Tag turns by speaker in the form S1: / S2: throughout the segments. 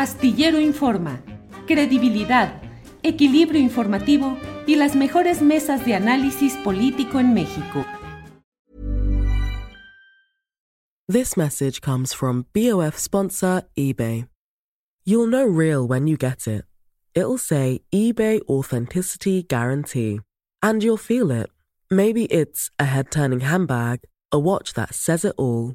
S1: Astillero Informa, credibilidad, equilibrio informativo y las mejores mesas de análisis político en México.
S2: This message comes from BOF sponsor eBay. You'll know real when you get it. It'll say eBay Authenticity Guarantee. And you'll feel it. Maybe it's a head turning handbag, a watch that says it all,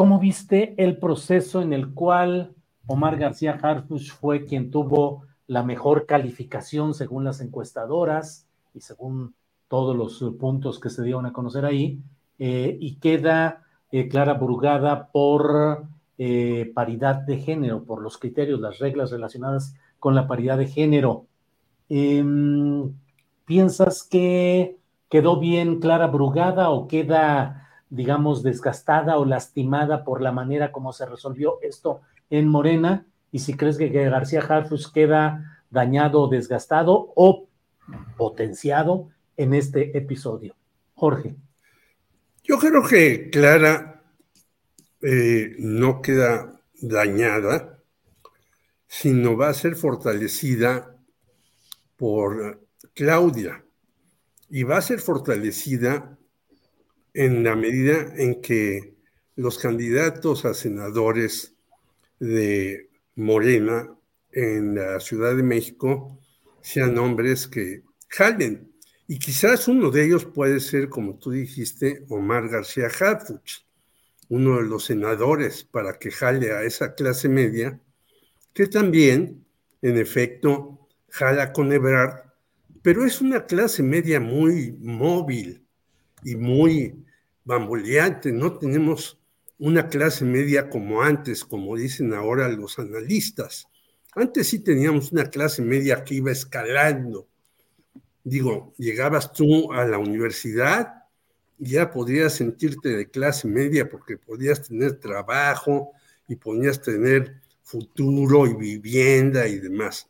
S3: ¿Cómo viste el proceso en el cual Omar García Harfuch fue quien tuvo la mejor calificación según las encuestadoras y según todos los puntos que se dieron a conocer ahí, eh, y queda eh, Clara Burgada por eh, paridad de género, por los criterios, las reglas relacionadas con la paridad de género. Em, ¿Piensas que quedó bien Clara Brugada o queda digamos, desgastada o lastimada por la manera como se resolvió esto en Morena, y si crees que, García Harfus queda dañado desgastado o potenciado en este episodio. Jorge.
S4: Yo creo que Clara eh, no queda dañada, sino va a ser fortalecida por Claudia y va a ser fortalecida en la medida en que los candidatos a senadores de Morena en la Ciudad de México sean hombres que jalen. Y quizás uno de ellos puede ser, como tú dijiste, Omar García Harfuch, uno de los senadores para que jale a esa clase media, que también, en efecto, jala con Ebrard, pero es una clase media muy móvil, y muy bamboleante. No tenemos una clase media como antes, como dicen ahora los analistas. Antes sí teníamos una clase media que iba escalando. Digo, llegabas tú a la universidad y ya podrías sentirte de clase media porque podías tener trabajo y podías tener futuro y vivienda y demás.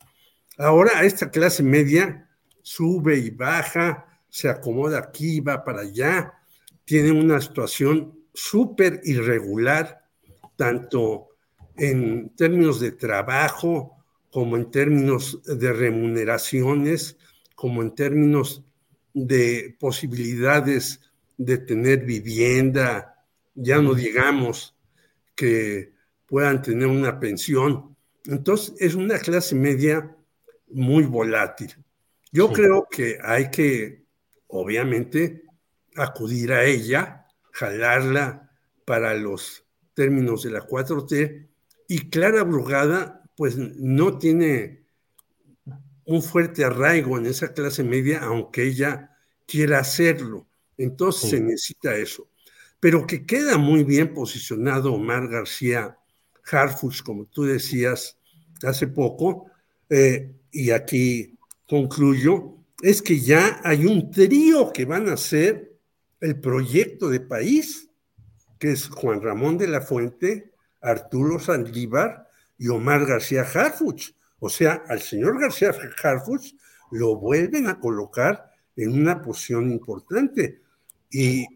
S4: Ahora esta clase media sube y baja, se acomoda aquí, va para allá, tiene una situación súper irregular, tanto en términos de trabajo como en términos de remuneraciones, como en términos de posibilidades de tener vivienda, ya no digamos que puedan tener una pensión. Entonces es una clase media muy volátil. Yo creo que hay que obviamente, acudir a ella, jalarla para los términos de la 4T, y Clara Brugada, pues no tiene un fuerte arraigo en esa clase media, aunque ella quiera hacerlo. Entonces se necesita eso. Pero que queda muy bien posicionado Omar García Harfuch, como tú decías hace poco, eh, y aquí concluyo, es que ya hay un trío que van a hacer el proyecto de país, que es Juan Ramón de la Fuente, Arturo Sandívar y Omar García Harfuch. O sea, al señor García Harfuch lo vuelven a colocar en una posición importante. Y,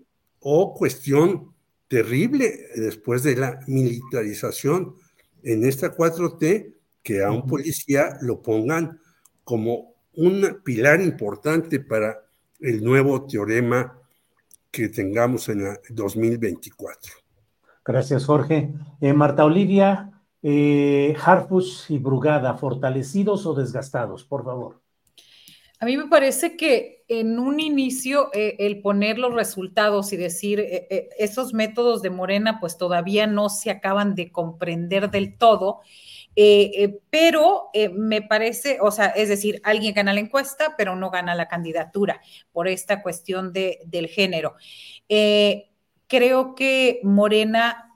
S4: oh, cuestión terrible después de la militarización en esta 4T, que a un policía lo pongan como un pilar importante para el nuevo teorema que tengamos en el 2024.
S3: Gracias, Jorge. Eh, Marta Olivia, eh, Harfush y Brugada, ¿fortalecidos o desgastados? Por favor.
S5: A mí me parece que en un inicio eh, el poner los resultados y decir eh, esos métodos de Morena pues todavía no se acaban de comprender del todo, pero me parece, o sea, es decir, alguien gana la encuesta, pero no gana la candidatura por esta cuestión de, del género. creo que Morena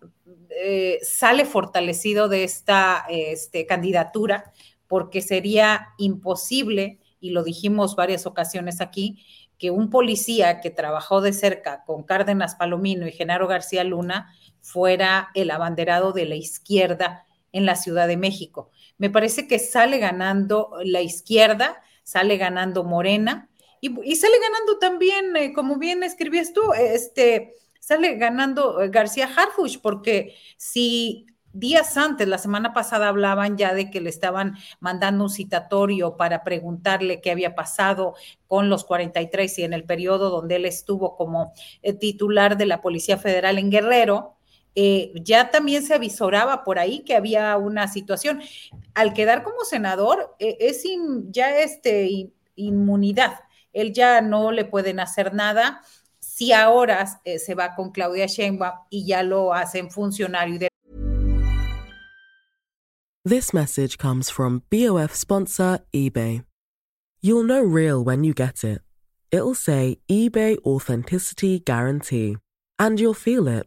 S5: eh, sale fortalecido de esta este, candidatura porque sería imposible, y lo dijimos varias ocasiones aquí, que un policía que trabajó de cerca con Cárdenas Palomino y Genaro García Luna fuera el abanderado de la izquierda en la Ciudad de México. Me parece que sale ganando la izquierda, sale ganando Morena y, sale ganando también, eh, como bien escribías tú, este, sale ganando eh, García Harfush, porque si días antes, la semana pasada, hablaban ya de que le estaban mandando un citatorio para preguntarle qué había pasado con los 43 y en el periodo donde él estuvo como eh, titular de la Policía Federal en Guerrero. Eh, ya también se avisoraba por ahí que había una situación. Al quedar como senador, es ya este, inmunidad. Él ya no le pueden hacer nada si ahora eh, se va con Claudia Sheinbaum y ya lo hacen funcionario de
S2: This message comes from BOF sponsor eBay. You'll know real when you get it. It'll say eBay Authenticity Guarantee. And you'll feel it.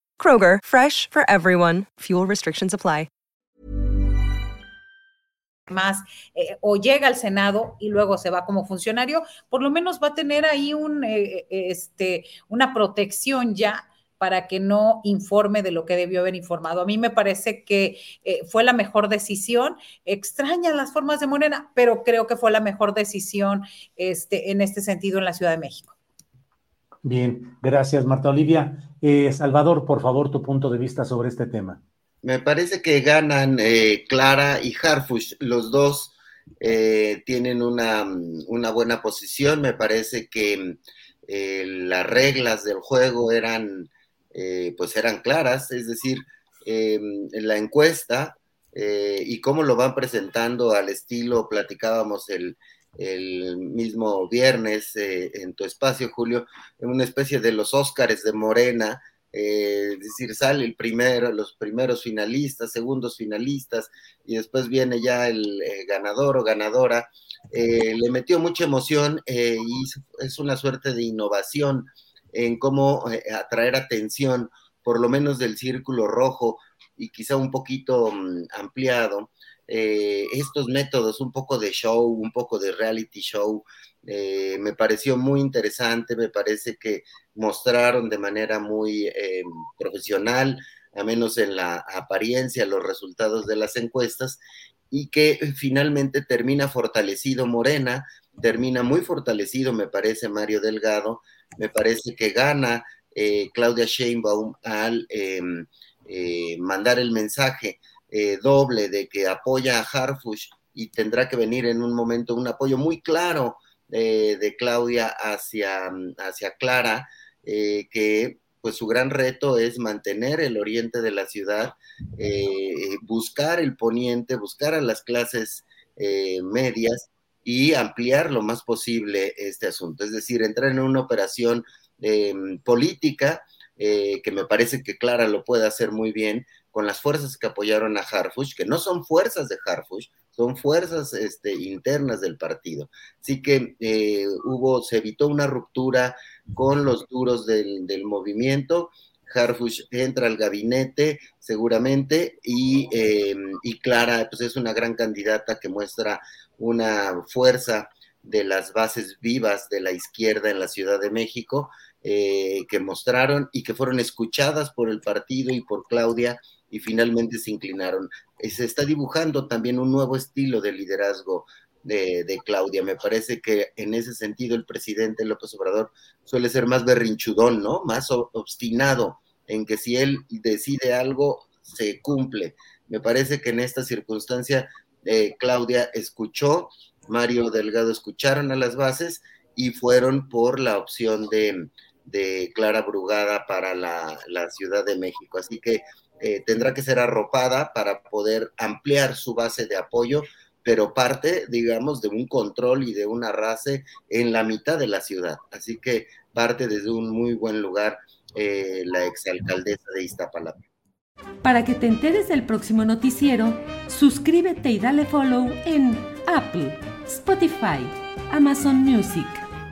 S6: Kroger, fresh for everyone. Fuel restrictions apply.
S5: más eh, o llega al Senado y luego se va como funcionario, por lo menos va a tener ahí un, eh, eh, este, una protección ya para que no informe de lo que debió haber informado. A mí me parece que fue la mejor decisión. Extraña las formas de Morena, pero creo que fue la mejor decisión este, en este sentido en la Ciudad de México.
S3: Bien, gracias Marta Olivia. Salvador, por favor, tu punto de vista sobre este tema.
S7: Me parece que ganan eh, Clara y Harfush. Los dos eh, tienen una, buena posición. Me parece que eh, las reglas del juego eran, pues eran claras. Es decir, en la encuesta y cómo lo van presentando al estilo, platicábamos el, el mismo viernes en tu espacio, Julio, en una especie de los Óscares de Morena eh, es decir, sale el primero, los primeros finalistas, segundos finalistas, y después viene ya el eh, ganador o ganadora. Eh, le metió mucha emoción y es una suerte de innovación en cómo atraer atención, por lo menos del círculo rojo y quizá un poquito mm, ampliado, estos métodos, un poco de show, un poco de reality show, eh, me pareció muy interesante, me parece que mostraron de manera muy eh, profesional, a menos en la apariencia, los resultados de las encuestas y que finalmente termina fortalecido Morena, termina muy fortalecido, me parece, Mario Delgado, me parece que gana eh, Claudia Sheinbaum al em, mandar el mensaje doble de que apoya a Harfush y tendrá que venir en un momento un apoyo muy claro de Claudia hacia, hacia Clara, eh, que pues su gran reto es mantener el oriente de la ciudad, eh, buscar el poniente, buscar a las clases eh, medias y ampliar lo más posible este asunto. Es decir, entrar en una operación em, política, eh, que me parece que Clara lo puede hacer muy bien, con las fuerzas que apoyaron a Harfush, que no son fuerzas de Harfush, son fuerzas este, internas del partido. Así que eh, hubo, se evitó una ruptura con los duros del, movimiento. Harfush entra al gabinete seguramente y, eh, y, Clara pues es una gran candidata que muestra una fuerza de las bases vivas de la izquierda en la Ciudad de México eh, que mostraron y que fueron escuchadas por el partido y por Claudia y finalmente se inclinaron. Eh, se está dibujando también un nuevo estilo de liderazgo de, Claudia. Me parece que en ese sentido el presidente López Obrador suele ser más berrinchudón, ¿no? Más obstinado en que si él decide algo, se cumple. Me parece que en esta circunstancia eh, Claudia escuchó, Mario Delgado escucharon a las bases y fueron por la opción de, Clara Brugada para la, Ciudad de México. Así que eh, tendrá que ser arropada para poder ampliar su base de apoyo, pero parte, digamos, de un control y de una arrase en la mitad de la ciudad. Así que parte desde un muy buen lugar eh, la exalcaldesa de Iztapalapa.
S1: Para que te enteres del próximo noticiero, suscríbete y dale follow en Apple, Spotify, Amazon Music,